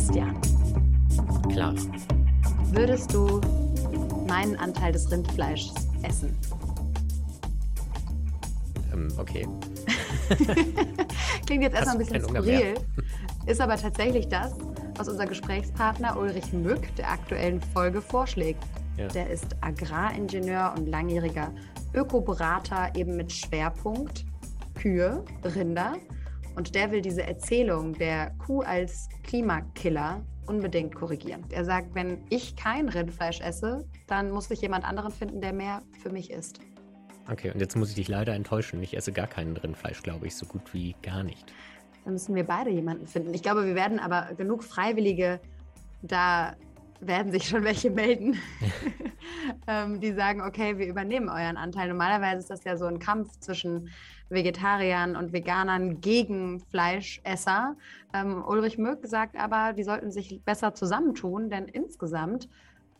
Christian. Klar. Würdest du meinen Anteil des Rindfleischs essen? Ähm, okay. Klingt jetzt erstmal ein bisschen skurril, ist aber tatsächlich das, was unser Gesprächspartner Ulrich Mück der aktuellen Folge vorschlägt. Ja. Der ist Agraringenieur und langjähriger Ökoberater, eben mit Schwerpunkt Kühe, Rinder. Und der will diese Erzählung der Kuh als Klimakiller unbedingt korrigieren. Er sagt, wenn ich kein Rindfleisch esse, dann muss ich jemand anderen finden, der mehr für mich isst. Okay, und jetzt muss ich dich leider enttäuschen. Ich esse gar keinen Rindfleisch, glaube ich, so gut wie gar nicht. Dann müssen wir beide jemanden finden. Ich glaube, wir werden aber genug Freiwillige, da werden sich schon welche melden, ähm, die sagen, okay, wir übernehmen euren Anteil. Normalerweise ist das ja so ein Kampf zwischen Vegetariern und Veganern gegen Fleischesser. Ähm, Ulrich Möck sagt aber, die sollten sich besser zusammentun, denn insgesamt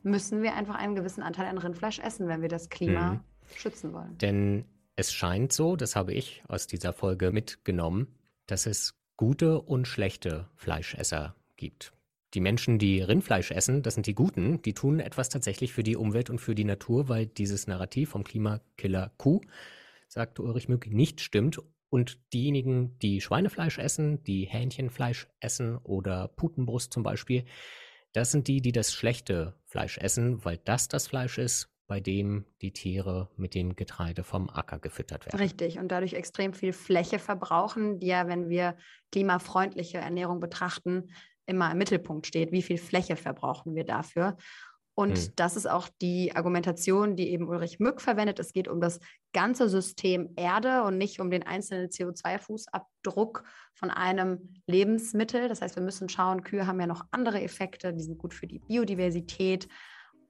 müssen wir einfach einen gewissen Anteil an Rindfleisch essen, wenn wir das Klima Mhm. schützen wollen. Denn es scheint so, das habe ich aus dieser Folge mitgenommen, dass es gute und schlechte Fleischesser gibt. Die Menschen, die Rindfleisch essen, das sind die Guten, die tun etwas tatsächlich für die Umwelt und für die Natur, weil dieses Narrativ vom Klimakiller Kuh, sagt Ulrich Mück, nicht stimmt. Und diejenigen, die Schweinefleisch essen, die Hähnchenfleisch essen oder Putenbrust zum Beispiel, das sind die, die das schlechte Fleisch essen, weil das das Fleisch ist, bei dem die Tiere mit dem Getreide vom Acker gefüttert werden. Richtig, und dadurch extrem viel Fläche verbrauchen, die ja, wenn wir klimafreundliche Ernährung betrachten, immer im Mittelpunkt steht. Wie viel Fläche verbrauchen wir dafür? Und Hm. das ist auch die Argumentation, die eben Ulrich Mück verwendet. Es geht um das ganze System Erde und nicht um den einzelnen CO2-Fußabdruck von einem Lebensmittel. Das heißt, wir müssen schauen, Kühe haben ja noch andere Effekte, die sind gut für die Biodiversität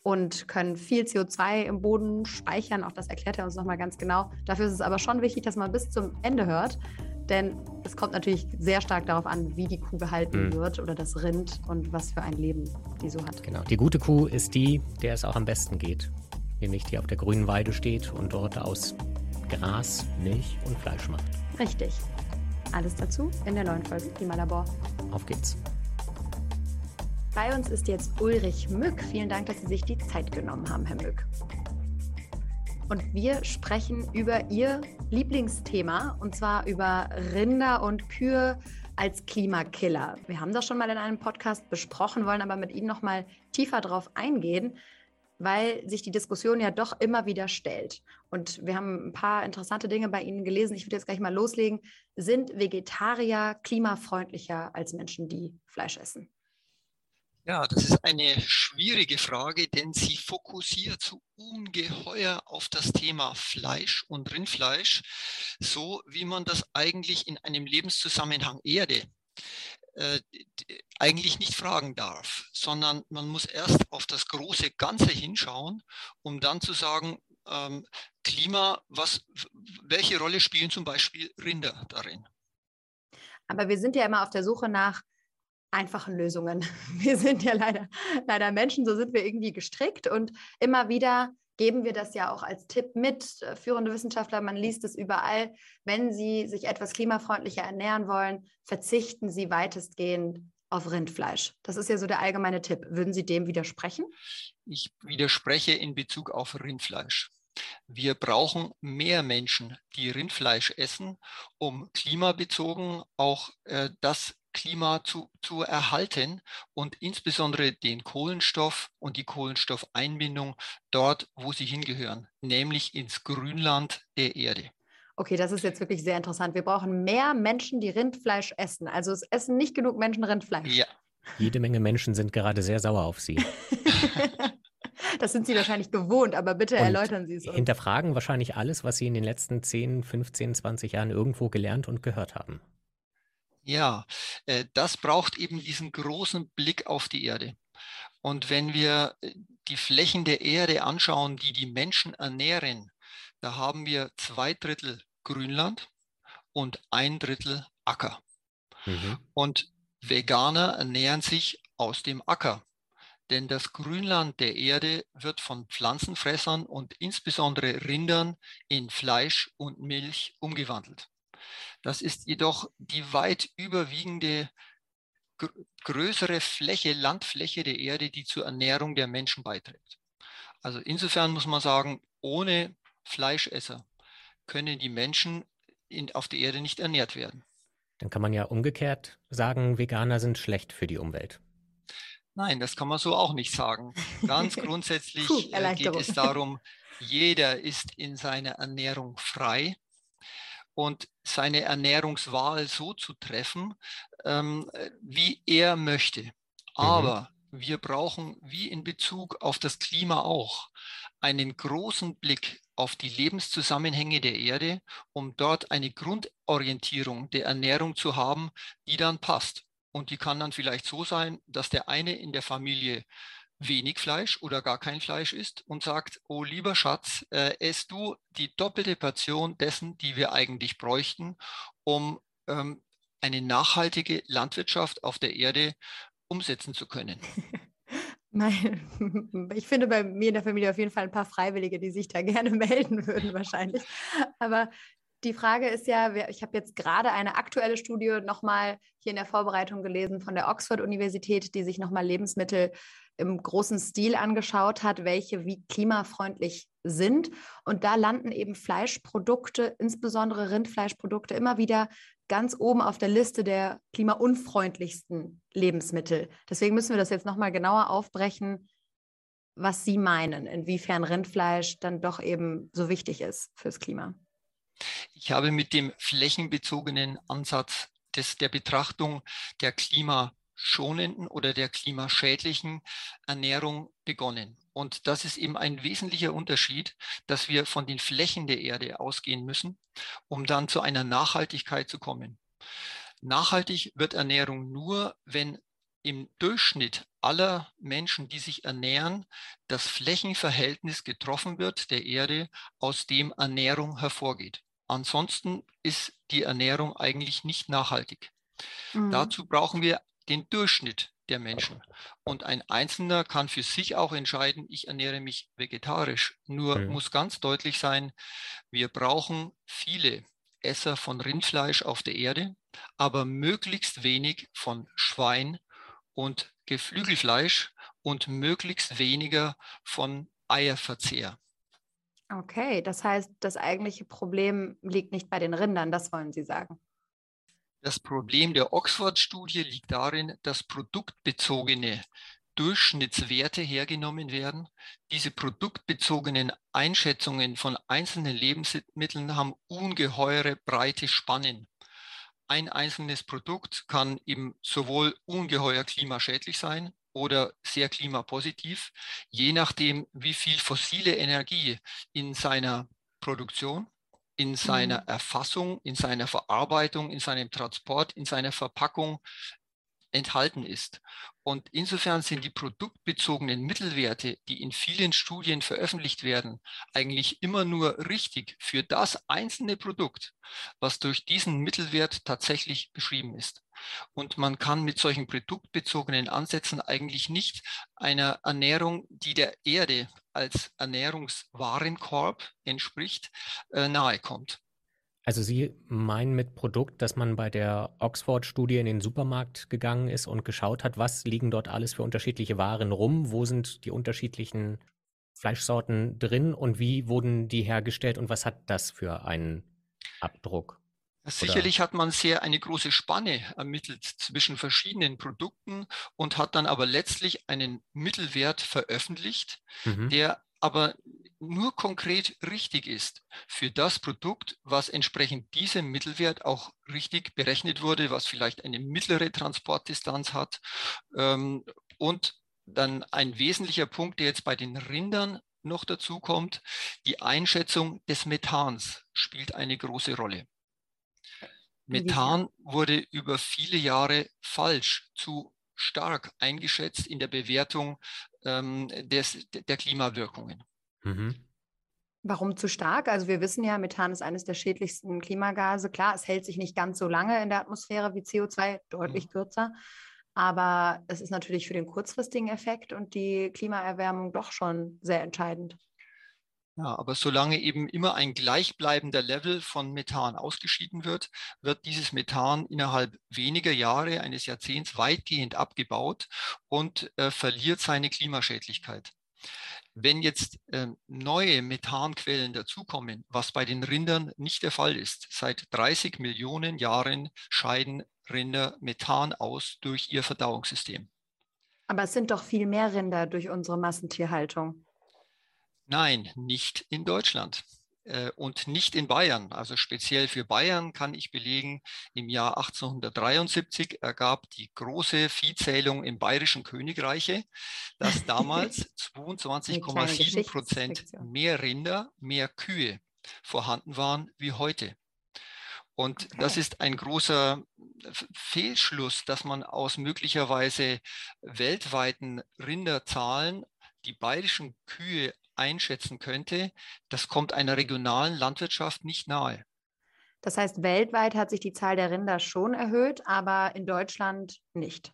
und können viel CO2 im Boden speichern. Auch das erklärt er uns nochmal ganz genau. Dafür ist es aber schon wichtig, dass man bis zum Ende hört, denn es kommt natürlich sehr stark darauf an, wie die Kuh gehalten Mhm. wird oder das Rind und was für ein Leben die so hat. Genau. Die gute Kuh ist die, der es auch am besten geht. Nämlich die auf der grünen Weide steht und dort aus Gras, Milch und Fleisch macht. Richtig. Alles dazu in der neuen Folge Klimalabor. Auf geht's. Bei uns ist jetzt Ulrich Mück. Vielen Dank, dass Sie sich die Zeit genommen haben, Herr Mück. Und wir sprechen über Ihr Lieblingsthema, und zwar über Rinder und Kühe als Klimakiller. Wir haben das schon mal in einem Podcast besprochen, wollen aber mit Ihnen noch mal tiefer drauf eingehen, weil sich die Diskussion ja doch immer wieder stellt. Und wir haben ein paar interessante Dinge bei Ihnen gelesen. Ich würde jetzt gleich mal loslegen. Sind Vegetarier klimafreundlicher als Menschen, die Fleisch essen? Ja, das ist eine schwierige Frage, denn sie fokussiert so ungeheuer auf das Thema Fleisch und Rindfleisch, so wie man das eigentlich in einem Lebenszusammenhang Erde äh, eigentlich nicht fragen darf, sondern man muss erst auf das große Ganze hinschauen, um dann zu sagen, ähm, Klima, was, welche Rolle spielen zum Beispiel Rinder darin? Aber wir sind ja immer auf der Suche nach einfachen Lösungen. Wir sind ja leider, leider Menschen, so sind wir irgendwie gestrickt und immer wieder geben wir das ja auch als Tipp mit. Äh, Führende Wissenschaftler, man liest es überall. Wenn Sie sich etwas klimafreundlicher ernähren wollen, verzichten Sie weitestgehend auf Rindfleisch. Das ist ja so der allgemeine Tipp. Würden Sie dem widersprechen? Ich widerspreche in Bezug auf Rindfleisch. Wir brauchen mehr Menschen, die Rindfleisch essen, um klimabezogen auch äh, das Klima zu, zu erhalten und insbesondere den Kohlenstoff und die Kohlenstoffeinbindung dort, wo sie hingehören, nämlich ins Grünland der Erde. Okay, das ist jetzt wirklich sehr interessant. Wir brauchen mehr Menschen, die Rindfleisch essen. Also es essen nicht genug Menschen Rindfleisch. Ja, Jede Menge Menschen sind gerade sehr sauer auf sie. Das sind Sie wahrscheinlich gewohnt, aber bitte Und erläutern Sie es uns. Hinterfragen wahrscheinlich alles, was sie in den letzten 10, 15, 20 Jahren irgendwo gelernt und gehört haben. Ja, äh, das braucht eben diesen großen Blick auf die Erde. Und wenn wir äh, die Flächen der Erde anschauen, die die Menschen ernähren, da haben wir zwei Drittel Grünland und ein Drittel Acker. Mhm. Und Veganer ernähren sich aus dem Acker. Denn das Grünland der Erde wird von Pflanzenfressern und insbesondere Rindern in Fleisch und Milch umgewandelt. Das ist jedoch die weit überwiegende gr größere Fläche, Landfläche der Erde, die zur Ernährung der Menschen beiträgt. Also insofern muss man sagen, ohne Fleischesser können die Menschen in, auf der Erde nicht ernährt werden. Dann kann man ja umgekehrt sagen, Veganer sind schlecht für die Umwelt. Nein, das kann man so auch nicht sagen. Ganz grundsätzlich Puh, äh, geht es darum, jeder ist in seiner Ernährung frei und seine Ernährungswahl so zu treffen, ähm, wie er möchte. Mhm. Aber mhm. wir brauchen, wie in Bezug auf das Klima auch, einen großen Blick auf die Lebenszusammenhänge der Erde, um dort eine Grundorientierung der Ernährung zu haben, die dann passt. Und die kann dann vielleicht so sein, dass der eine in der Familie wenig Fleisch oder gar kein Fleisch isst und sagt, oh lieber Schatz, äh, esst du die doppelte Portion dessen, die wir eigentlich bräuchten, um ähm, eine nachhaltige Landwirtschaft auf der Erde umsetzen zu können. Ich finde bei mir in der Familie auf jeden Fall ein paar Freiwillige, die sich da gerne melden würden wahrscheinlich. Aber die Frage ist ja, ich habe jetzt gerade eine aktuelle Studie nochmal hier in der Vorbereitung gelesen von der Oxford-Universität, die sich nochmal Lebensmittel im großen Stil angeschaut hat, welche wie klimafreundlich sind. Und da landen eben Fleischprodukte, insbesondere Rindfleischprodukte, immer wieder ganz oben auf der Liste der klimaunfreundlichsten Lebensmittel. Deswegen müssen wir das jetzt nochmal genauer aufbrechen, was Sie meinen, inwiefern Rindfleisch dann doch eben so wichtig ist fürs Klima. Ich habe mit dem flächenbezogenen Ansatz des, der Betrachtung der klimaschonenden oder der klimaschädlichen Ernährung begonnen. Und das ist eben ein wesentlicher Unterschied, dass wir von den Flächen der Erde ausgehen müssen, um dann zu einer Nachhaltigkeit zu kommen. Nachhaltig wird Ernährung nur, wenn im Durchschnitt aller Menschen, die sich ernähren, das Flächenverhältnis getroffen wird der Erde, aus dem Ernährung hervorgeht. Ansonsten ist die Ernährung eigentlich nicht nachhaltig. Mhm. Dazu brauchen wir den Durchschnitt der Menschen. Und ein Einzelner kann für sich auch entscheiden, ich ernähre mich vegetarisch. Nur mhm. muss ganz deutlich sein, wir brauchen viele Esser von Rindfleisch auf der Erde, aber möglichst wenig von Schwein und Geflügelfleisch und möglichst weniger von Eierverzehr. Okay, das heißt, das eigentliche Problem liegt nicht bei den Rindern, das wollen Sie sagen. Das Problem der Oxford-Studie liegt darin, dass produktbezogene Durchschnittswerte hergenommen werden. Diese produktbezogenen Einschätzungen von einzelnen Lebensmitteln haben ungeheure breite Spannen. Ein einzelnes Produkt kann eben sowohl ungeheuer klimaschädlich sein, oder sehr klimapositiv, je nachdem, wie viel fossile Energie in seiner Produktion, in seiner mhm. Erfassung, in seiner Verarbeitung, in seinem Transport, in seiner Verpackung enthalten ist. Und insofern sind die produktbezogenen Mittelwerte, die in vielen Studien veröffentlicht werden, eigentlich immer nur richtig für das einzelne Produkt, was durch diesen Mittelwert tatsächlich beschrieben ist. Und man kann mit solchen produktbezogenen Ansätzen eigentlich nicht einer Ernährung, die der Erde als Ernährungswarenkorb entspricht, äh, nahe kommt. Also Sie meinen mit Produkt, dass man bei der Oxford-Studie in den Supermarkt gegangen ist und geschaut hat, was liegen dort alles für unterschiedliche Waren rum, wo sind die unterschiedlichen Fleischsorten drin und wie wurden die hergestellt und was hat das für einen Abdruck? Sicherlich hat man sehr eine große Spanne ermittelt zwischen verschiedenen Produkten und hat dann aber letztlich einen Mittelwert veröffentlicht, mhm. der aber nur konkret richtig ist für das Produkt, was entsprechend diesem Mittelwert auch richtig berechnet wurde, was vielleicht eine mittlere Transportdistanz hat. Ähm, und dann ein wesentlicher Punkt, der jetzt bei den Rindern noch dazu kommt, die Einschätzung des Methans spielt eine große Rolle. Methan wurde über viele Jahre falsch zu stark eingeschätzt in der Bewertung ähm, des, der Klimawirkungen. Mhm. Warum zu stark? Also wir wissen ja, Methan ist eines der schädlichsten Klimagase. Klar, es hält sich nicht ganz so lange in der Atmosphäre wie CO2, deutlich mhm. kürzer. Aber es ist natürlich für den kurzfristigen Effekt und die Klimaerwärmung doch schon sehr entscheidend. Ja, aber solange eben immer ein gleichbleibender Level von Methan ausgeschieden wird, wird dieses Methan innerhalb weniger Jahre, eines Jahrzehnts, weitgehend abgebaut und äh, verliert seine Klimaschädlichkeit. Wenn jetzt äh, neue Methanquellen dazukommen, was bei den Rindern nicht der Fall ist, seit 30 Millionen Jahren scheiden Rinder Methan aus durch ihr Verdauungssystem. Aber es sind doch viel mehr Rinder durch unsere Massentierhaltung. Nein, nicht in Deutschland äh, und nicht in Bayern. Also speziell für Bayern kann ich belegen, im Jahr 1873 ergab die große Viehzählung im Bayerischen Königreiche, dass damals 22,7 Prozent mehr Rinder, mehr Kühe vorhanden waren wie heute. Und okay. das ist ein großer Fehlschluss, dass man aus möglicherweise weltweiten Rinderzahlen die bayerischen Kühe einschätzen könnte, das kommt einer regionalen Landwirtschaft nicht nahe. Das heißt, weltweit hat sich die Zahl der Rinder schon erhöht, aber in Deutschland nicht.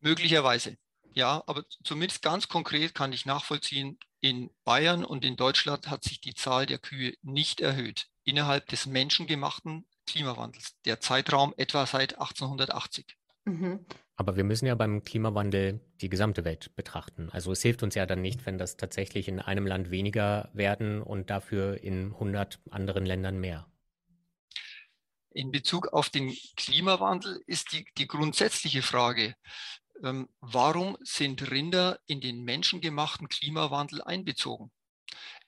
Möglicherweise, ja, aber zumindest ganz konkret kann ich nachvollziehen, in Bayern und in Deutschland hat sich die Zahl der Kühe nicht erhöht innerhalb des menschengemachten Klimawandels, der Zeitraum etwa seit 1880. Mhm. Aber wir müssen ja beim Klimawandel die gesamte Welt betrachten. Also es hilft uns ja dann nicht, wenn das tatsächlich in einem Land weniger werden und dafür in 100 anderen Ländern mehr. In Bezug auf den Klimawandel ist die, die grundsätzliche Frage, ähm, warum sind Rinder in den menschengemachten Klimawandel einbezogen?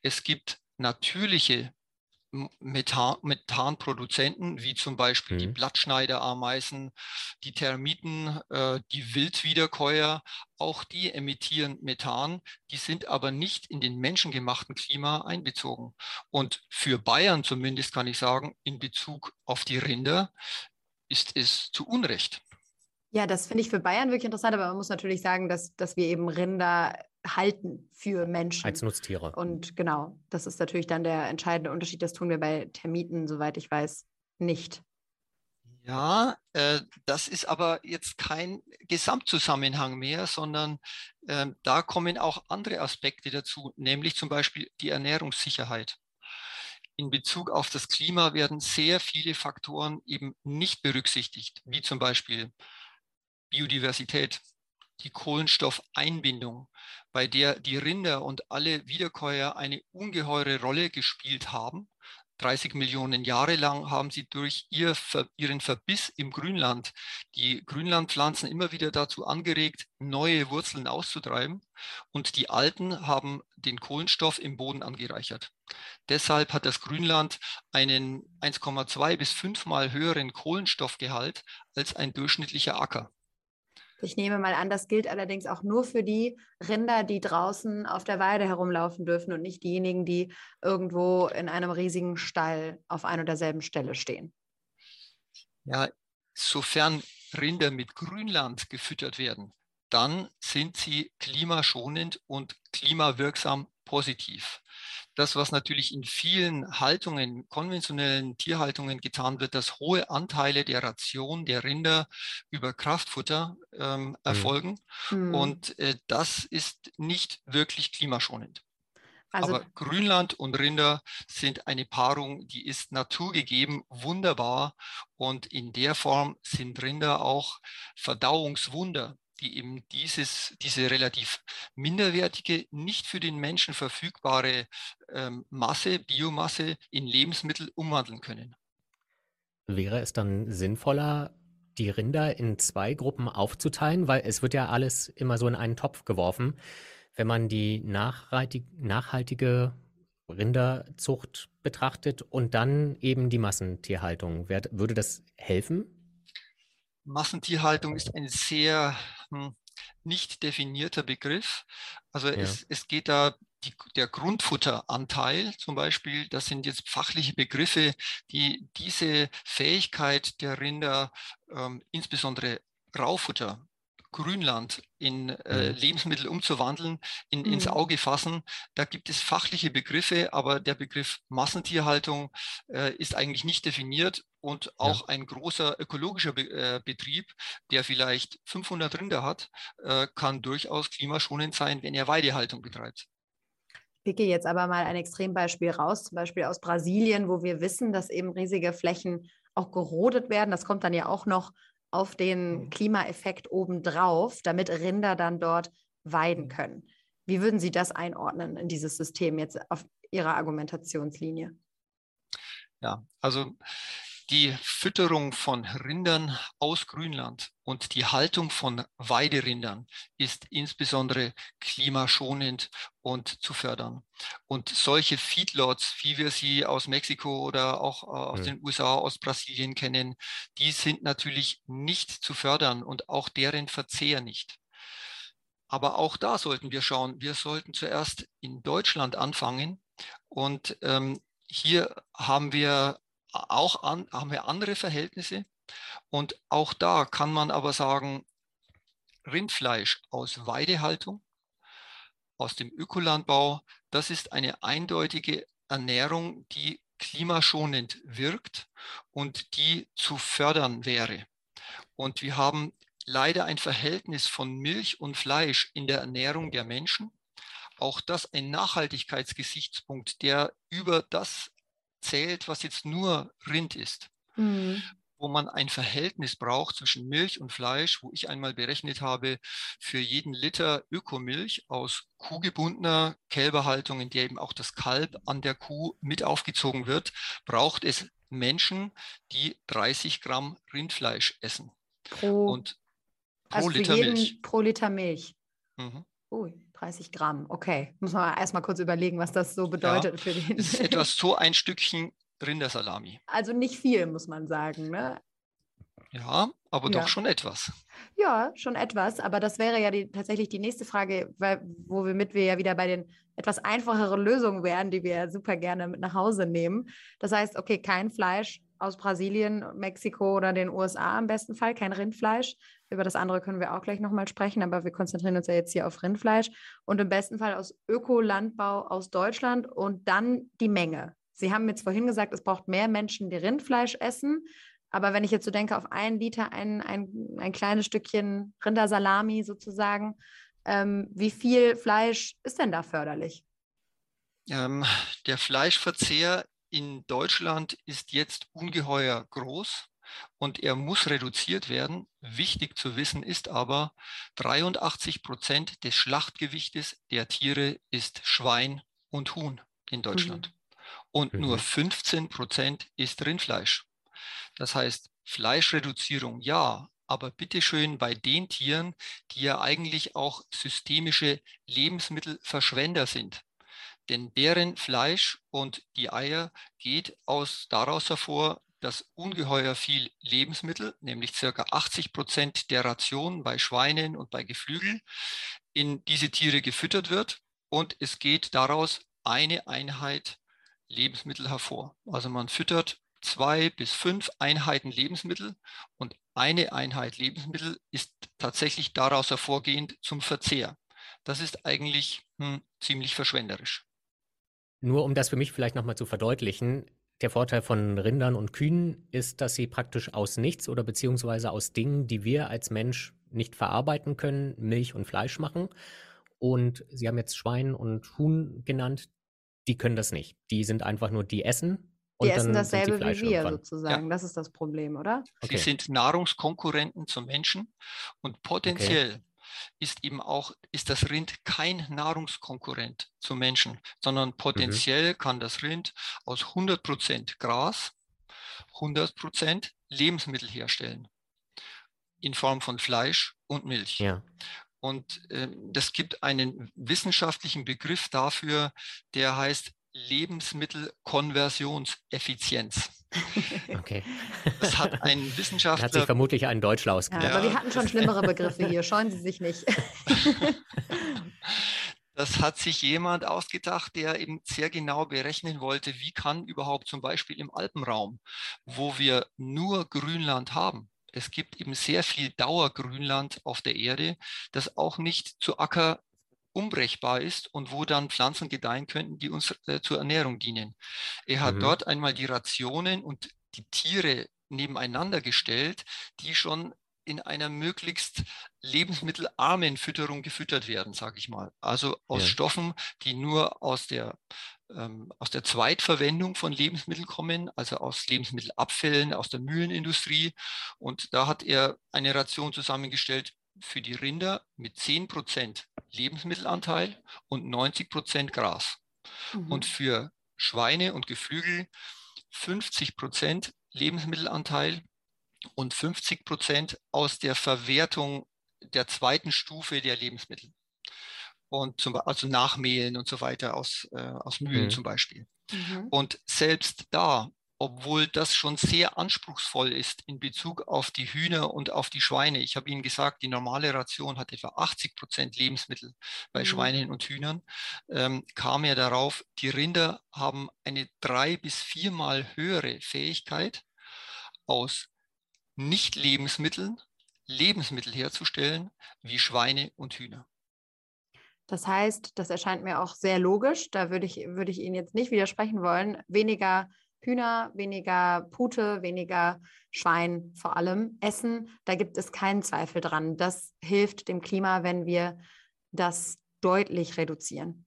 Es gibt natürliche Methan, Methanproduzenten, wie zum Beispiel mhm. die Blattschneiderameisen, die Termiten, äh, die Wildwiederkäuer, auch die emittieren Methan, die sind aber nicht in den menschengemachten Klima einbezogen. Und für Bayern zumindest kann ich sagen, in Bezug auf die Rinder ist es zu Unrecht. Ja, das finde ich für Bayern wirklich interessant, aber man muss natürlich sagen, dass, dass wir eben Rinder halten für Menschen. Als Nutztiere. Und genau, das ist natürlich dann der entscheidende Unterschied. Das tun wir bei Termiten, soweit ich weiß, nicht. Ja, äh, das ist aber jetzt kein Gesamtzusammenhang mehr, sondern äh, da kommen auch andere Aspekte dazu, nämlich zum Beispiel die Ernährungssicherheit. In Bezug auf das Klima werden sehr viele Faktoren eben nicht berücksichtigt, wie zum Beispiel Biodiversität, die Kohlenstoffeinbindung, bei der die Rinder und alle Wiederkäuer eine ungeheure Rolle gespielt haben. 30 Millionen Jahre lang haben sie durch ihr, ihren Verbiss im Grünland die Grünlandpflanzen immer wieder dazu angeregt, neue Wurzeln auszutreiben. Und die alten haben den Kohlenstoff im Boden angereichert. Deshalb hat das Grünland einen 1,2 bis 5 mal höheren Kohlenstoffgehalt als ein durchschnittlicher Acker. Ich nehme mal an, das gilt allerdings auch nur für die Rinder, die draußen auf der Weide herumlaufen dürfen und nicht diejenigen, die irgendwo in einem riesigen Stall auf ein und derselben Stelle stehen. Ja, sofern Rinder mit Grünland gefüttert werden, dann sind sie klimaschonend und klimawirksam positiv das, was natürlich in vielen Haltungen, konventionellen Tierhaltungen getan wird, dass hohe Anteile der Ration der Rinder über Kraftfutter ähm, mhm. erfolgen. Mhm. Und äh, das ist nicht wirklich klimaschonend. Also, Aber Grünland und Rinder sind eine Paarung, die ist naturgegeben, wunderbar. Und in der Form sind Rinder auch Verdauungswunder die eben dieses, diese relativ minderwertige, nicht für den Menschen verfügbare ähm, Masse, Biomasse in Lebensmittel umwandeln können. Wäre es dann sinnvoller, die Rinder in zwei Gruppen aufzuteilen, weil es wird ja alles immer so in einen Topf geworfen. Wenn man die nachhaltige Rinderzucht betrachtet und dann eben die Massentierhaltung, würde das helfen? Massentierhaltung ist ein sehr hm, nicht definierter Begriff. Also ja. es, es geht da die, der Grundfutteranteil zum Beispiel, das sind jetzt fachliche Begriffe, die diese Fähigkeit der Rinder, ähm, insbesondere Raufutter, Grünland in äh, mhm. Lebensmittel umzuwandeln, in, mhm. ins Auge fassen. Da gibt es fachliche Begriffe, aber der Begriff Massentierhaltung äh, ist eigentlich nicht definiert und auch ja. ein großer ökologischer Be äh, Betrieb, der vielleicht 500 Rinder hat, äh, kann durchaus klimaschonend sein, wenn er Weidehaltung betreibt. picke jetzt aber mal ein Extrembeispiel raus, zum Beispiel aus Brasilien, wo wir wissen, dass eben riesige Flächen auch gerodet werden. Das kommt dann ja auch noch auf den mhm. Klimaeffekt obendrauf, damit Rinder dann dort weiden können. Wie würden Sie das einordnen in dieses System jetzt auf Ihrer Argumentationslinie? Ja, also die Fütterung von Rindern aus Grünland und die Haltung von Weiderindern ist insbesondere klimaschonend und zu fördern. Und solche Feedlots, wie wir sie aus Mexiko oder auch äh, aus ja. den USA, aus Brasilien kennen, die sind natürlich nicht zu fördern und auch deren Verzehr nicht. Aber auch da sollten wir schauen, wir sollten zuerst in Deutschland anfangen und ähm, hier haben wir auch an, haben wir andere Verhältnisse. Und auch da kann man aber sagen, Rindfleisch aus Weidehaltung, aus dem Ökolandbau, das ist eine eindeutige Ernährung, die klimaschonend wirkt und die zu fördern wäre. Und wir haben leider ein Verhältnis von Milch und Fleisch in der Ernährung der Menschen. Auch das ein Nachhaltigkeitsgesichtspunkt, der über das zählt, was jetzt nur Rind ist. Mhm. Wo man ein Verhältnis braucht zwischen Milch und Fleisch, wo ich einmal berechnet habe, für jeden Liter Ökomilch aus kuhgebundener Kälberhaltung, in der eben auch das Kalb an der Kuh mit aufgezogen wird, braucht es Menschen, die 30 Gramm Rindfleisch essen. Pro, und pro also Liter Milch. Pro Liter Milch. Mhm. Ui. 30 Gramm, okay. Muss man erstmal kurz überlegen, was das so bedeutet ja, für den. Das ist etwas so ein Stückchen Rindersalami. Also nicht viel, muss man sagen, ne? Ja, aber ja. doch schon etwas. Ja, schon etwas. Aber das wäre ja die, tatsächlich die nächste Frage, weil, womit wir ja wieder bei den etwas einfacheren Lösungen wären, die wir super gerne mit nach Hause nehmen. Das heißt, okay, kein Fleisch aus Brasilien, Mexiko oder den USA im besten Fall, kein Rindfleisch. Über das andere können wir auch gleich nochmal sprechen, aber wir konzentrieren uns ja jetzt hier auf Rindfleisch und im besten Fall aus Ökolandbau aus Deutschland und dann die Menge. Sie haben jetzt vorhin gesagt, es braucht mehr Menschen, die Rindfleisch essen. Aber wenn ich jetzt so denke, auf einen Liter ein, ein, ein kleines Stückchen Rindersalami sozusagen, ähm, wie viel Fleisch ist denn da förderlich? Ähm, der Fleischverzehr in Deutschland ist jetzt ungeheuer groß und er muss reduziert werden. Wichtig zu wissen ist aber, 83 Prozent des Schlachtgewichtes der Tiere ist Schwein und Huhn in Deutschland. Mhm. Und mhm. nur 15 Prozent ist Rindfleisch. Das heißt, Fleischreduzierung ja, aber bitteschön bei den Tieren, die ja eigentlich auch systemische Lebensmittelverschwender sind. Denn deren Fleisch und die Eier geht aus, daraus hervor, dass ungeheuer viel Lebensmittel, nämlich circa 80 Prozent der Ration bei Schweinen und bei Geflügel, in diese Tiere gefüttert wird. Und es geht daraus eine Einheit Lebensmittel hervor. Also man füttert zwei bis fünf Einheiten Lebensmittel und eine Einheit Lebensmittel ist tatsächlich daraus hervorgehend zum Verzehr. Das ist eigentlich hm, ziemlich verschwenderisch. Nur um das für mich vielleicht nochmal zu verdeutlichen, der Vorteil von Rindern und Kühen ist, dass sie praktisch aus nichts oder beziehungsweise aus Dingen, die wir als Mensch nicht verarbeiten können, Milch und Fleisch machen. Und Sie haben jetzt Schwein und Huhn genannt, die können das nicht. Die sind einfach nur, die essen. Die essen dasselbe wie wir irgendwann. sozusagen. Ja. Das ist das Problem, oder? Okay. Sie sind Nahrungskonkurrenten zum Menschen und potenziell okay ist eben auch, ist das Rind kein Nahrungskonkurrent zum Menschen, sondern mhm. potenziell mhm. kann das Rind aus 100 Prozent Gras 100 Prozent Lebensmittel herstellen in Form von Fleisch und Milch. Ja. Und äh, das gibt einen wissenschaftlichen Begriff dafür, der heißt Lebensmittelkonversionseffizienz. Okay. Das hat ein Wissenschaftler. Hat sich vermutlich ein Deutschler ausgedacht. Ja, aber wir hatten schon schlimmere Begriffe hier. Scheuen Sie sich nicht. Das hat sich jemand ausgedacht, der eben sehr genau berechnen wollte, wie kann überhaupt zum Beispiel im Alpenraum, wo wir nur Grünland haben, es gibt eben sehr viel Dauergrünland auf der Erde, das auch nicht zu Acker unbrechbar ist und wo dann Pflanzen gedeihen könnten, die uns äh, zur Ernährung dienen. Er hat mhm. dort einmal die Rationen und die Tiere nebeneinander gestellt, die schon in einer möglichst lebensmittelarmen Fütterung gefüttert werden, sage ich mal. Also aus ja. Stoffen, die nur aus der, ähm, aus der Zweitverwendung von Lebensmitteln kommen, also aus Lebensmittelabfällen, aus der Mühlenindustrie. Und da hat er eine Ration zusammengestellt für die Rinder mit 10% Lebensmittelanteil und 90% Gras. Mhm. Und für Schweine und Geflügel 50% Lebensmittelanteil und 50 Prozent aus der Verwertung der zweiten Stufe der Lebensmittel. Und zum, also Nachmehlen und so weiter aus, äh, aus Mühlen mhm. zum Beispiel. Mhm. Und selbst da, obwohl das schon sehr anspruchsvoll ist in Bezug auf die Hühner und auf die Schweine. Ich habe Ihnen gesagt, die normale Ration hat etwa 80 Prozent Lebensmittel bei mhm. Schweinen und Hühnern. Ähm, kam er darauf, die Rinder haben eine drei bis viermal höhere Fähigkeit aus nicht-Lebensmitteln Lebensmittel herzustellen wie Schweine und Hühner. Das heißt, das erscheint mir auch sehr logisch. Da würde ich, würde ich Ihnen jetzt nicht widersprechen wollen. Weniger Hühner, weniger Pute, weniger Schwein vor allem essen. Da gibt es keinen Zweifel dran. Das hilft dem Klima, wenn wir das deutlich reduzieren.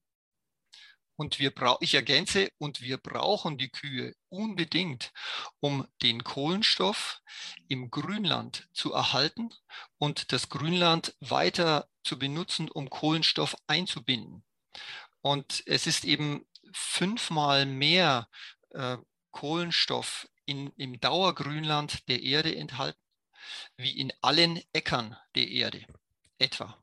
Und wir brauchen, ich ergänze, und wir brauchen die Kühe unbedingt, um den Kohlenstoff im Grünland zu erhalten und das Grünland weiter zu benutzen, um Kohlenstoff einzubinden. Und es ist eben fünfmal mehr äh, Kohlenstoff in, im Dauergrünland der Erde enthalten, wie in allen Äckern der Erde etwa.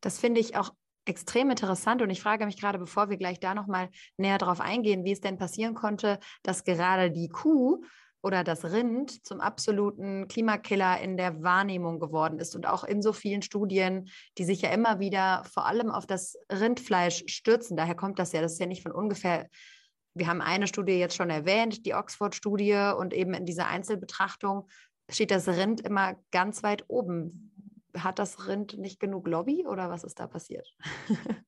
Das finde ich auch extrem interessant und ich frage mich gerade, bevor wir gleich da nochmal näher drauf eingehen, wie es denn passieren konnte, dass gerade die Kuh oder das Rind zum absoluten Klimakiller in der Wahrnehmung geworden ist und auch in so vielen Studien, die sich ja immer wieder vor allem auf das Rindfleisch stürzen. Daher kommt das ja, das ist ja nicht von ungefähr. Wir haben eine Studie jetzt schon erwähnt, die Oxford-Studie. Und eben in dieser Einzelbetrachtung steht das Rind immer ganz weit oben. Hat das Rind nicht genug Lobby oder was ist da passiert?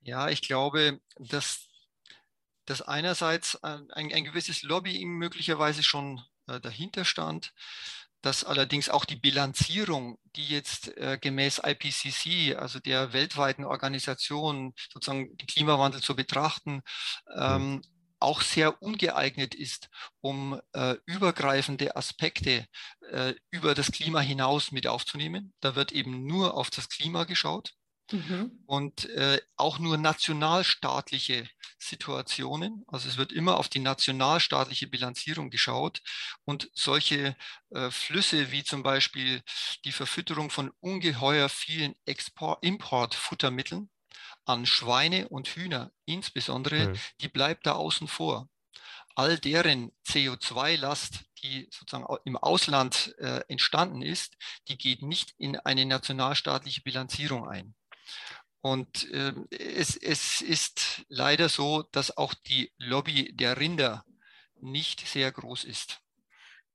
ja, ich glaube, dass, dass einerseits ein, ein gewisses Lobbying möglicherweise schon äh, dahinter stand, dass allerdings auch die Bilanzierung, die jetzt äh, gemäß IPCC, also der weltweiten Organisation, sozusagen den Klimawandel zu betrachten, mhm. ähm, auch sehr ungeeignet ist, um äh, übergreifende Aspekte äh, über das Klima hinaus mit aufzunehmen. Da wird eben nur auf das Klima geschaut. Mhm. Und äh, auch nur nationalstaatliche Situationen. Also es wird immer auf die nationalstaatliche Bilanzierung geschaut. Und solche äh, Flüsse wie zum Beispiel die Verfütterung von ungeheuer vielen Import-Futtermitteln, an Schweine und Hühner insbesondere, mhm. die bleibt da außen vor. All deren CO2-Last, die sozusagen im Ausland äh, entstanden ist, die geht nicht in eine nationalstaatliche Bilanzierung ein. Und äh, es, es ist leider so, dass auch die Lobby der Rinder nicht sehr groß ist.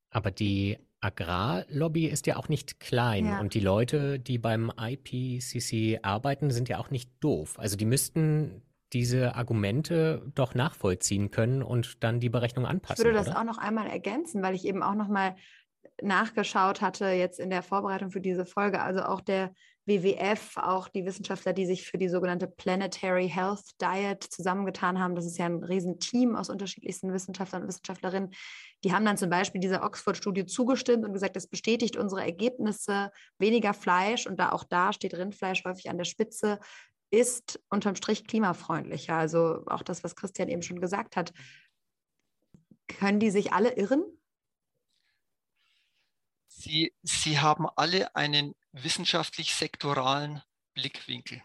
Aber die Agrarlobby ist ja auch nicht klein ja. und die Leute, die beim IPCC arbeiten, sind ja auch nicht doof. Also die müssten diese Argumente doch nachvollziehen können und dann die Berechnung anpassen. Ich würde das oder? auch noch einmal ergänzen, weil ich eben auch noch mal nachgeschaut hatte jetzt in der Vorbereitung für diese Folge. Also auch der WWF, auch die Wissenschaftler, die sich für die sogenannte Planetary Health Diet zusammengetan haben. Das ist ja ein Riesenteam aus unterschiedlichsten Wissenschaftlern und Wissenschaftlerinnen. Die haben dann zum Beispiel dieser Oxford-Studie zugestimmt und gesagt, das bestätigt unsere Ergebnisse. Weniger Fleisch und da auch da steht Rindfleisch häufig an der Spitze, ist unterm Strich klimafreundlicher. Also auch das, was Christian eben schon gesagt hat. Können die sich alle irren? Sie, sie haben alle einen wissenschaftlich-sektoralen Blickwinkel.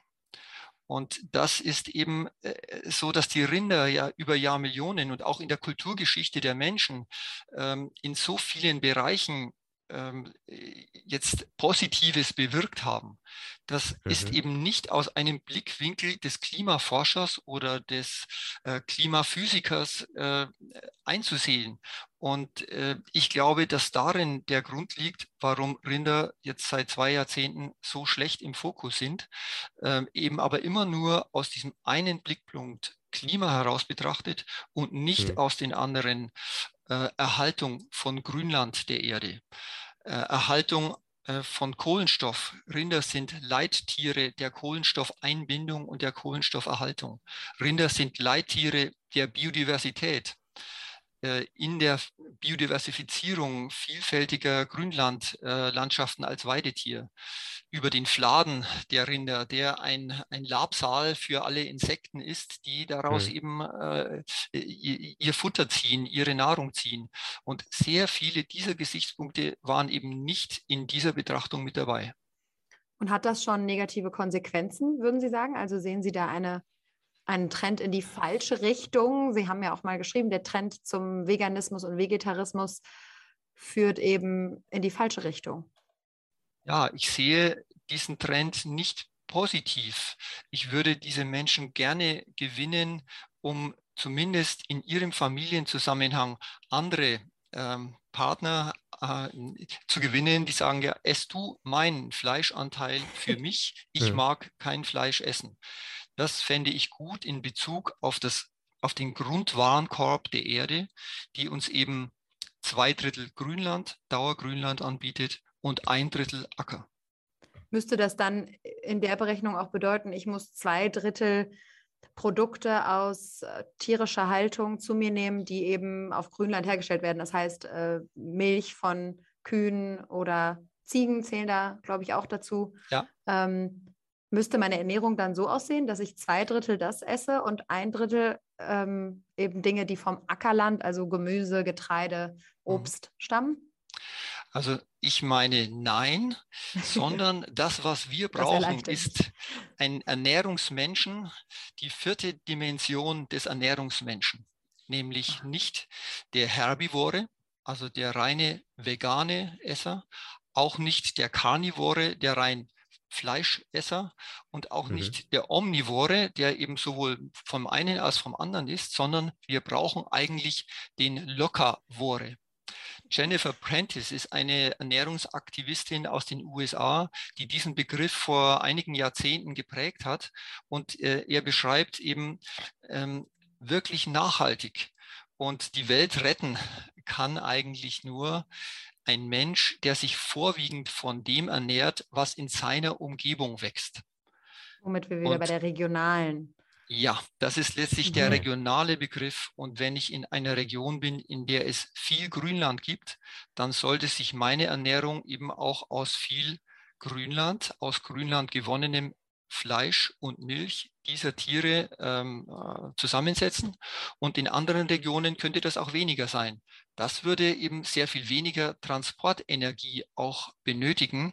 Und das ist eben äh, so, dass die Rinder ja über Jahrmillionen und auch in der Kulturgeschichte der Menschen ähm, in so vielen Bereichen ähm, jetzt Positives bewirkt haben. Das mhm. ist eben nicht aus einem Blickwinkel des Klimaforschers oder des äh, Klimaphysikers äh, einzusehen. Und äh, ich glaube, dass darin der Grund liegt, warum Rinder jetzt seit zwei Jahrzehnten so schlecht im Fokus sind, ähm, eben aber immer nur aus diesem einen Blickpunkt Klima heraus betrachtet und nicht mhm. aus den anderen äh, Erhaltung von Grünland der Erde, äh, Erhaltung äh, von Kohlenstoff. Rinder sind Leittiere der Kohlenstoffeinbindung und der Kohlenstofferhaltung. Rinder sind Leittiere der Biodiversität. Äh, in der Biodiversifizierung vielfältiger Grünlandlandschaften als Weidetier, über den Fladen der Rinder, der ein, ein Labsal für alle Insekten ist, die daraus mhm. eben äh, ihr Futter ziehen, ihre Nahrung ziehen. Und sehr viele dieser Gesichtspunkte waren eben nicht in dieser Betrachtung mit dabei. Und hat das schon negative Konsequenzen, würden Sie sagen? Also sehen Sie da eine einen Trend in die falsche Richtung. Sie haben ja auch mal geschrieben, der Trend zum Veganismus und Vegetarismus führt eben in die falsche Richtung. Ja, ich sehe diesen Trend nicht positiv. Ich würde diese Menschen gerne gewinnen, um zumindest in ihrem Familienzusammenhang andere ähm, Partner äh, zu gewinnen, die sagen, ja, ess du meinen Fleischanteil für mich, ich mag kein Fleisch essen. Das fände ich gut in Bezug auf, das, auf den Grundwarenkorb der Erde, die uns eben zwei Drittel Grünland, Dauergrünland anbietet und ein Drittel Acker. Müsste das dann in der Berechnung auch bedeuten, ich muss zwei Drittel Produkte aus äh, tierischer Haltung zu mir nehmen, die eben auf Grünland hergestellt werden? Das heißt, äh, Milch von Kühen oder Ziegen zählen da, glaube ich, auch dazu. Ja. Ähm, müsste meine Ernährung dann so aussehen, dass ich zwei Drittel das esse und ein Drittel ähm, eben Dinge, die vom Ackerland, also Gemüse, Getreide, mhm. Obst mhm. stammen? Also ich meine nein, sondern das, was wir brauchen, ist ein Ernährungsmenschen, die vierte Dimension des Ernährungsmenschen, nämlich nicht der Herbivore, also der reine vegane Esser, auch nicht der Karnivore, der rein Fleischesser und auch mhm. nicht der Omnivore, der eben sowohl vom einen als vom anderen ist, sondern wir brauchen eigentlich den Lockervore. Jennifer Prentice ist eine Ernährungsaktivistin aus den USA, die diesen Begriff vor einigen Jahrzehnten geprägt hat. Und äh, er beschreibt eben ähm, wirklich nachhaltig. Und die Welt retten kann eigentlich nur, ein Mensch, der sich vorwiegend von dem ernährt, was in seiner Umgebung wächst. Womit wir wieder und, bei der regionalen. Ja, das ist letztlich mhm. der regionale Begriff. Und wenn ich in einer Region bin, in der es viel Grünland gibt, dann sollte sich meine Ernährung eben auch aus viel Grünland, aus Grünland gewonnenem Fleisch und Milch dieser Tiere ähm, äh, zusammensetzen. Und in anderen Regionen könnte das auch weniger sein. Das würde eben sehr viel weniger Transportenergie auch benötigen.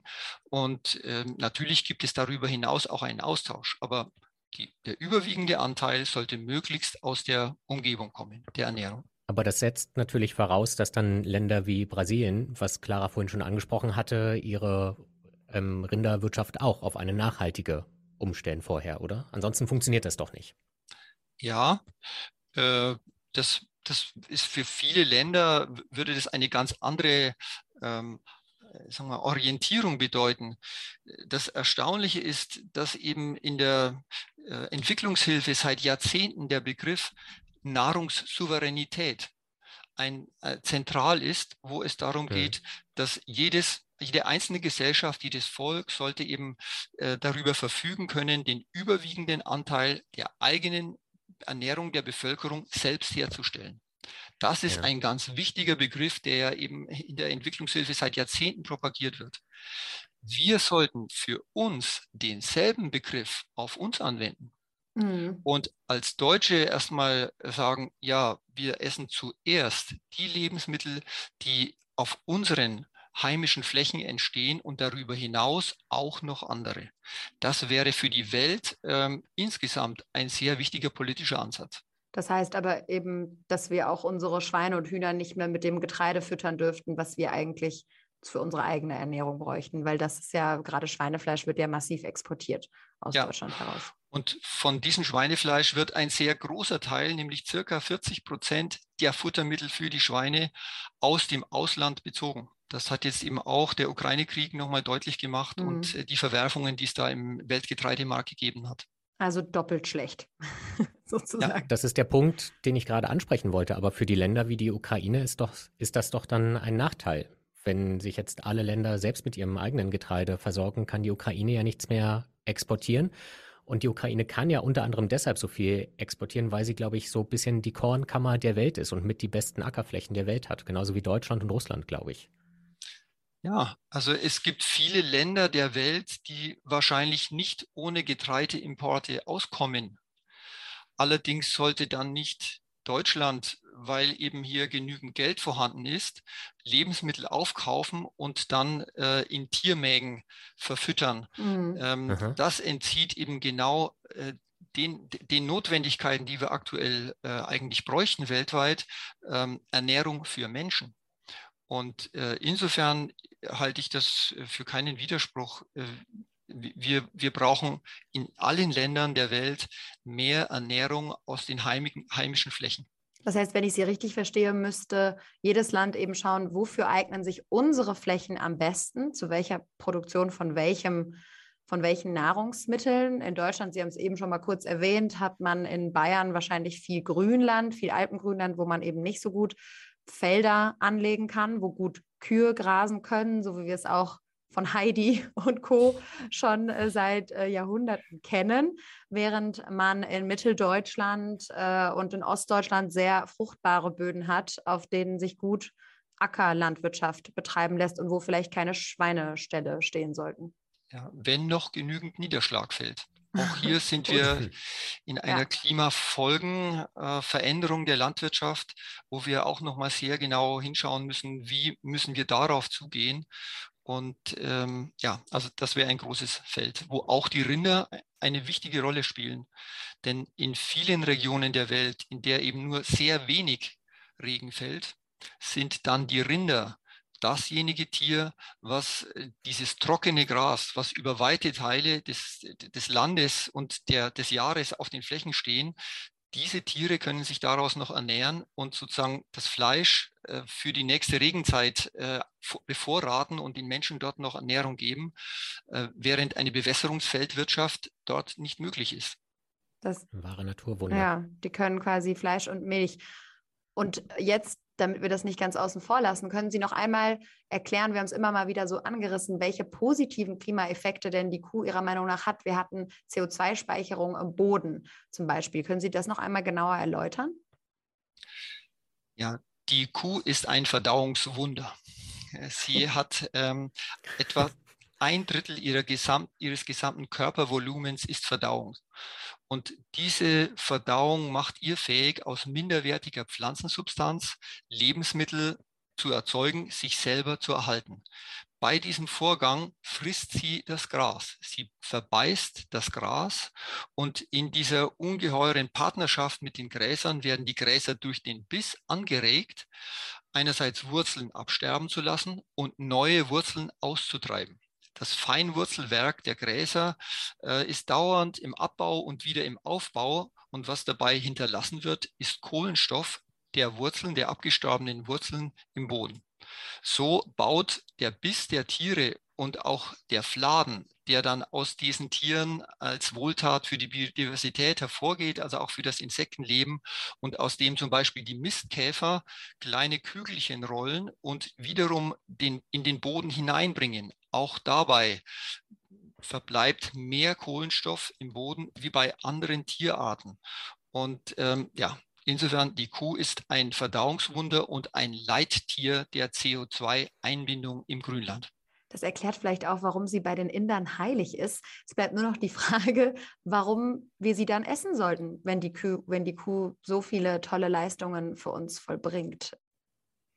Und ähm, natürlich gibt es darüber hinaus auch einen Austausch. Aber die, der überwiegende Anteil sollte möglichst aus der Umgebung kommen, der Ernährung. Aber das setzt natürlich voraus, dass dann Länder wie Brasilien, was Clara vorhin schon angesprochen hatte, ihre ähm, Rinderwirtschaft auch auf eine nachhaltige umstellen vorher, oder? Ansonsten funktioniert das doch nicht. Ja, äh, das, das ist für viele Länder, würde das eine ganz andere ähm, sagen wir, Orientierung bedeuten. Das Erstaunliche ist, dass eben in der äh, Entwicklungshilfe seit Jahrzehnten der Begriff Nahrungssouveränität ein äh, zentral ist, wo es darum okay. geht, dass jedes jede einzelne Gesellschaft, jedes Volk sollte eben äh, darüber verfügen können, den überwiegenden Anteil der eigenen Ernährung der Bevölkerung selbst herzustellen. Das ist ja. ein ganz wichtiger Begriff, der eben in der Entwicklungshilfe seit Jahrzehnten propagiert wird. Wir sollten für uns denselben Begriff auf uns anwenden. Mhm. Und als Deutsche erstmal sagen, ja, wir essen zuerst die Lebensmittel, die auf unseren heimischen Flächen entstehen und darüber hinaus auch noch andere. Das wäre für die Welt ähm, insgesamt ein sehr wichtiger politischer Ansatz. Das heißt aber eben, dass wir auch unsere Schweine und Hühner nicht mehr mit dem Getreide füttern dürften, was wir eigentlich für unsere eigene Ernährung bräuchten, weil das ist ja gerade Schweinefleisch wird ja massiv exportiert aus ja. Deutschland heraus. Und von diesem Schweinefleisch wird ein sehr großer Teil, nämlich circa 40 Prozent der Futtermittel für die Schweine aus dem Ausland bezogen. Das hat jetzt eben auch der Ukraine-Krieg nochmal deutlich gemacht mhm. und äh, die Verwerfungen, die es da im Weltgetreidemarkt gegeben hat. Also doppelt schlecht, sozusagen. Ja, das ist der Punkt, den ich gerade ansprechen wollte. Aber für die Länder wie die Ukraine ist, doch, ist das doch dann ein Nachteil, wenn sich jetzt alle Länder selbst mit ihrem eigenen Getreide versorgen, kann die Ukraine ja nichts mehr exportieren. Und die Ukraine kann ja unter anderem deshalb so viel exportieren, weil sie, glaube ich, so ein bisschen die Kornkammer der Welt ist und mit die besten Ackerflächen der Welt hat, genauso wie Deutschland und Russland, glaube ich. Ja, also es gibt viele Länder der Welt, die wahrscheinlich nicht ohne Getreideimporte auskommen. Allerdings sollte dann nicht Deutschland, weil eben hier genügend Geld vorhanden ist, Lebensmittel aufkaufen und dann äh, in Tiermägen verfüttern. Mhm. Ähm, das entzieht eben genau äh, den, den, Notwendigkeiten, die wir aktuell äh, eigentlich bräuchten weltweit, ähm, Ernährung für Menschen. Und äh, insofern halte ich das für keinen Widerspruch, äh, wir, wir brauchen in allen Ländern der Welt mehr Ernährung aus den heimigen, heimischen Flächen. Das heißt, wenn ich Sie richtig verstehe, müsste jedes Land eben schauen, wofür eignen sich unsere Flächen am besten, zu welcher Produktion von welchem von welchen Nahrungsmitteln. In Deutschland, Sie haben es eben schon mal kurz erwähnt, hat man in Bayern wahrscheinlich viel Grünland, viel Alpengrünland, wo man eben nicht so gut Felder anlegen kann, wo gut Kühe grasen können, so wie wir es auch von Heidi und Co. schon äh, seit äh, Jahrhunderten kennen, während man in Mitteldeutschland äh, und in Ostdeutschland sehr fruchtbare Böden hat, auf denen sich gut Ackerlandwirtschaft betreiben lässt und wo vielleicht keine Schweineställe stehen sollten. Ja, wenn noch genügend Niederschlag fällt. Auch hier sind wir in einer ja. Klimafolgenveränderung äh, der Landwirtschaft, wo wir auch noch mal sehr genau hinschauen müssen, wie müssen wir darauf zugehen. Und ähm, ja, also das wäre ein großes Feld, wo auch die Rinder eine wichtige Rolle spielen. Denn in vielen Regionen der Welt, in der eben nur sehr wenig Regen fällt, sind dann die Rinder dasjenige Tier, was äh, dieses trockene Gras, was über weite Teile des, des Landes und der, des Jahres auf den Flächen stehen, diese Tiere können sich daraus noch ernähren und sozusagen das Fleisch äh, für die nächste Regenzeit äh, bevorraten und den Menschen dort noch Ernährung geben, äh, während eine Bewässerungsfeldwirtschaft dort nicht möglich ist. Das wahre Naturwunder. Ja, die können quasi Fleisch und Milch. Und jetzt damit wir das nicht ganz außen vor lassen, können Sie noch einmal erklären, wir haben es immer mal wieder so angerissen, welche positiven Klimaeffekte denn die Kuh Ihrer Meinung nach hat. Wir hatten CO2-Speicherung im Boden zum Beispiel. Können Sie das noch einmal genauer erläutern? Ja, die Kuh ist ein Verdauungswunder. Sie hat ähm, etwa ein Drittel Gesamt, ihres gesamten Körpervolumens ist Verdauung. Und diese Verdauung macht ihr fähig, aus minderwertiger Pflanzensubstanz Lebensmittel zu erzeugen, sich selber zu erhalten. Bei diesem Vorgang frisst sie das Gras. Sie verbeißt das Gras und in dieser ungeheuren Partnerschaft mit den Gräsern werden die Gräser durch den Biss angeregt, einerseits Wurzeln absterben zu lassen und neue Wurzeln auszutreiben. Das Feinwurzelwerk der Gräser äh, ist dauernd im Abbau und wieder im Aufbau. Und was dabei hinterlassen wird, ist Kohlenstoff der Wurzeln, der abgestorbenen Wurzeln im Boden. So baut der Biss der Tiere und auch der Fladen, der dann aus diesen Tieren als Wohltat für die Biodiversität hervorgeht, also auch für das Insektenleben und aus dem zum Beispiel die Mistkäfer kleine Kügelchen rollen und wiederum den, in den Boden hineinbringen. Auch dabei verbleibt mehr Kohlenstoff im Boden wie bei anderen Tierarten. Und ähm, ja, insofern, die Kuh ist ein Verdauungswunder und ein Leittier der CO2-Einbindung im Grünland. Das erklärt vielleicht auch, warum sie bei den Indern heilig ist. Es bleibt nur noch die Frage, warum wir sie dann essen sollten, wenn die Kuh, wenn die Kuh so viele tolle Leistungen für uns vollbringt.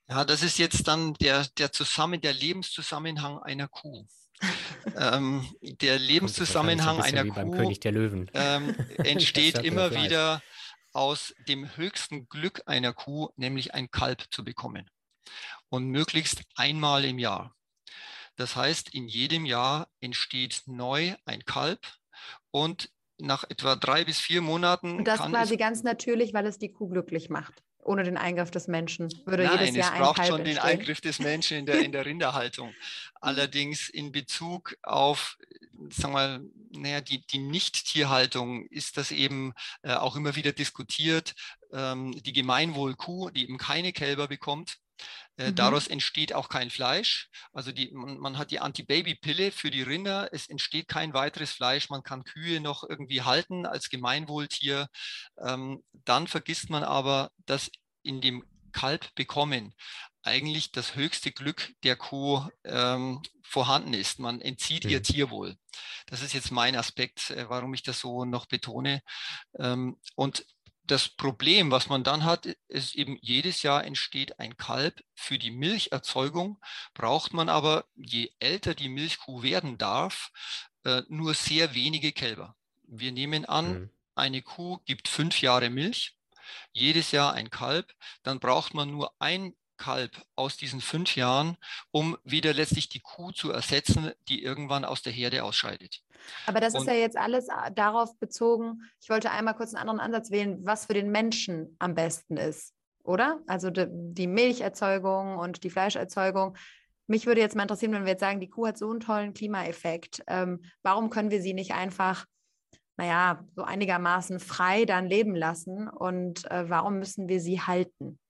Ja, das ist jetzt dann der, der, Zusammen, der Lebenszusammenhang einer Kuh. ähm, der Lebenszusammenhang ein einer Kuh ähm, entsteht immer wieder aus dem höchsten Glück einer Kuh, nämlich ein Kalb zu bekommen. Und möglichst einmal im Jahr. Das heißt, in jedem Jahr entsteht neu ein Kalb und nach etwa drei bis vier Monaten. Und das quasi ganz natürlich, weil es die Kuh glücklich macht. Ohne den Eingriff des Menschen würde Nein, jedes Jahr es braucht ein schon entstehen. den Eingriff des Menschen in der, in der Rinderhaltung. Allerdings in Bezug auf, sagen wir, naja, die, die Nicht-Tierhaltung ist das eben äh, auch immer wieder diskutiert. Ähm, die Gemeinwohlkuh, die eben keine Kälber bekommt, mhm. Daraus entsteht auch kein Fleisch. Also die, man, man hat die Anti-Baby-Pille für die Rinder. Es entsteht kein weiteres Fleisch. Man kann Kühe noch irgendwie halten als Gemeinwohltier. Ähm, dann vergisst man aber, dass in dem Kalb bekommen eigentlich das höchste Glück der Kuh ähm, vorhanden ist. Man entzieht mhm. ihr Tierwohl. Das ist jetzt mein Aspekt, äh, warum ich das so noch betone. Ähm, und das Problem, was man dann hat, ist eben jedes Jahr entsteht ein Kalb. Für die Milcherzeugung braucht man aber, je älter die Milchkuh werden darf, äh, nur sehr wenige Kälber. Wir nehmen an, mhm. eine Kuh gibt fünf Jahre Milch, jedes Jahr ein Kalb, dann braucht man nur ein Kalb aus diesen fünf Jahren, um wieder letztlich die Kuh zu ersetzen, die irgendwann aus der Herde ausscheidet. Aber das Und, ist ja jetzt alles äh, darauf bezogen, ich wollte einmal kurz einen anderen Ansatz wählen, was für den Menschen am besten ist, oder? Also die, die Milcherzeugung und die Fleischerzeugung. Mich würde jetzt mal interessieren, wenn wir jetzt sagen, die Kuh hat so einen tollen Klimaeffekt, ähm, warum können wir sie nicht einfach naja, so einigermaßen frei dann leben lassen und äh, warum müssen wir sie halten?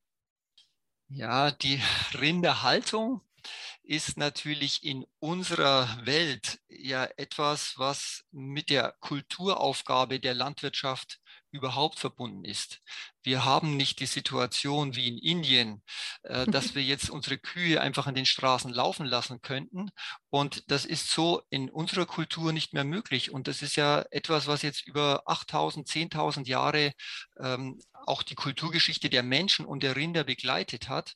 Ja, die Rinderhaltung ist natürlich in unserer Welt ja etwas, was mit der Kulturaufgabe der Landwirtschaft überhaupt verbunden ist. Wir haben nicht die Situation wie in Indien, äh, dass wir jetzt unsere Kühe einfach an den Straßen laufen lassen könnten. Und das ist so in unserer Kultur nicht mehr möglich. Und das ist ja etwas, was jetzt über 8000, 10.000 Jahre ähm, auch die Kulturgeschichte der Menschen und der Rinder begleitet hat,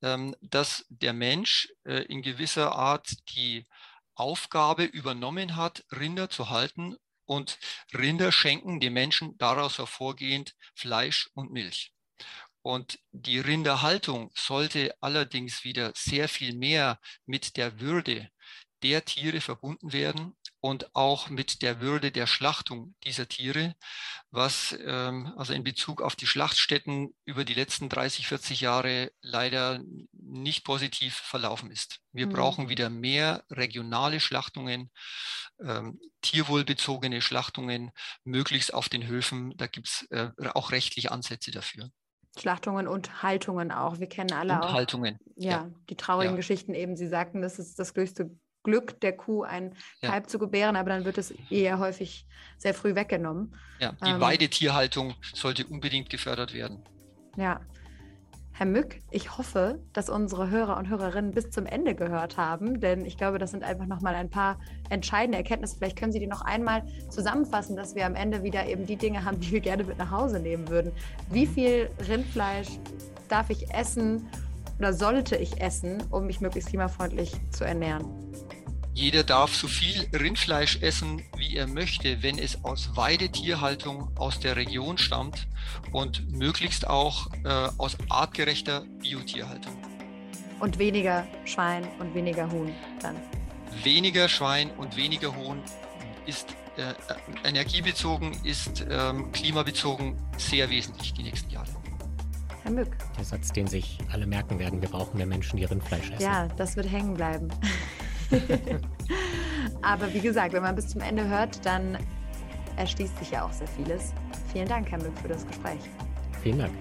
dass der Mensch äh, in gewisser Art die Aufgabe übernommen hat, Rinder zu halten und Rinder schenken den Menschen daraus hervorgehend Fleisch und Milch. Und die Rinderhaltung sollte allerdings wieder sehr viel mehr mit der Würde der Tiere verbunden werden und auch mit der Würde der Schlachtung dieser Tiere, was ähm, also in Bezug auf die Schlachtstätten über die letzten 30, 40 Jahre leider nicht positiv verlaufen ist. Wir mhm. brauchen wieder mehr regionale Schlachtungen, ähm, tierwohlbezogene Schlachtungen, möglichst auf den Höfen. Da gibt es äh, auch rechtliche Ansätze dafür. Schlachtungen und Haltungen auch. Wir kennen alle und auch Haltungen. Ja, ja. die traurigen ja. Geschichten eben. Sie sagten, das ist das größte Glück der Kuh, ein ja. Kalb zu gebären, aber dann wird es eher häufig sehr früh weggenommen. Ja, die ähm, Weidetierhaltung sollte unbedingt gefördert werden. Ja. Herr Mück, ich hoffe, dass unsere Hörer und Hörerinnen bis zum Ende gehört haben, denn ich glaube, das sind einfach nochmal ein paar entscheidende Erkenntnisse. Vielleicht können Sie die noch einmal zusammenfassen, dass wir am Ende wieder eben die Dinge haben, die wir gerne mit nach Hause nehmen würden. Wie viel Rindfleisch darf ich essen oder sollte ich essen, um mich möglichst klimafreundlich zu ernähren? Jeder darf so viel Rindfleisch essen, wie er möchte, wenn es aus Weidetierhaltung aus der Region stammt und möglichst auch äh, aus artgerechter Biotierhaltung. Und weniger Schwein und weniger Huhn dann. Weniger Schwein und weniger Huhn ist äh, energiebezogen, ist ähm, klimabezogen sehr wesentlich die nächsten Jahre. Herr Mück. Der Satz, den sich alle merken werden, wir brauchen mehr Menschen, die Rindfleisch essen. Ja, das wird hängen bleiben. Aber wie gesagt, wenn man bis zum Ende hört, dann erschließt sich ja auch sehr vieles. Vielen Dank, Herr Mück, für das Gespräch. Vielen Dank.